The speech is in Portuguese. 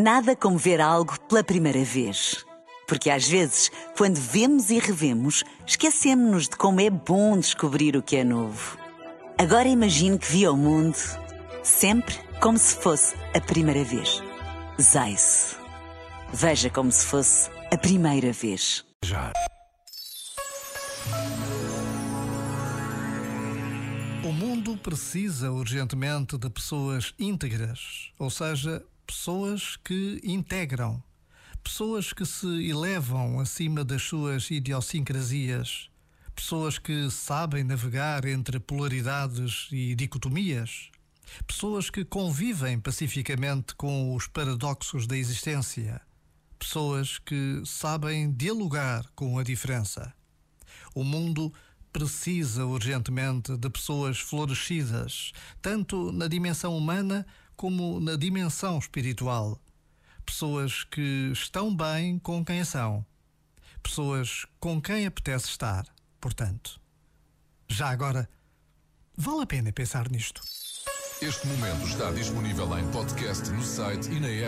Nada como ver algo pela primeira vez. Porque às vezes, quando vemos e revemos, esquecemos-nos de como é bom descobrir o que é novo. Agora imagine que viu o mundo sempre como se fosse a primeira vez. Zais. Veja como se fosse a primeira vez. Já. O mundo precisa urgentemente de pessoas íntegras, ou seja, pessoas que integram, pessoas que se elevam acima das suas idiosincrasias, pessoas que sabem navegar entre polaridades e dicotomias, pessoas que convivem pacificamente com os paradoxos da existência, pessoas que sabem dialogar com a diferença. O mundo precisa urgentemente de pessoas florescidas, tanto na dimensão humana como na dimensão espiritual. Pessoas que estão bem com quem são. Pessoas com quem apetece estar, portanto. Já agora, vale a pena pensar nisto. Este momento está disponível em podcast no site e na app.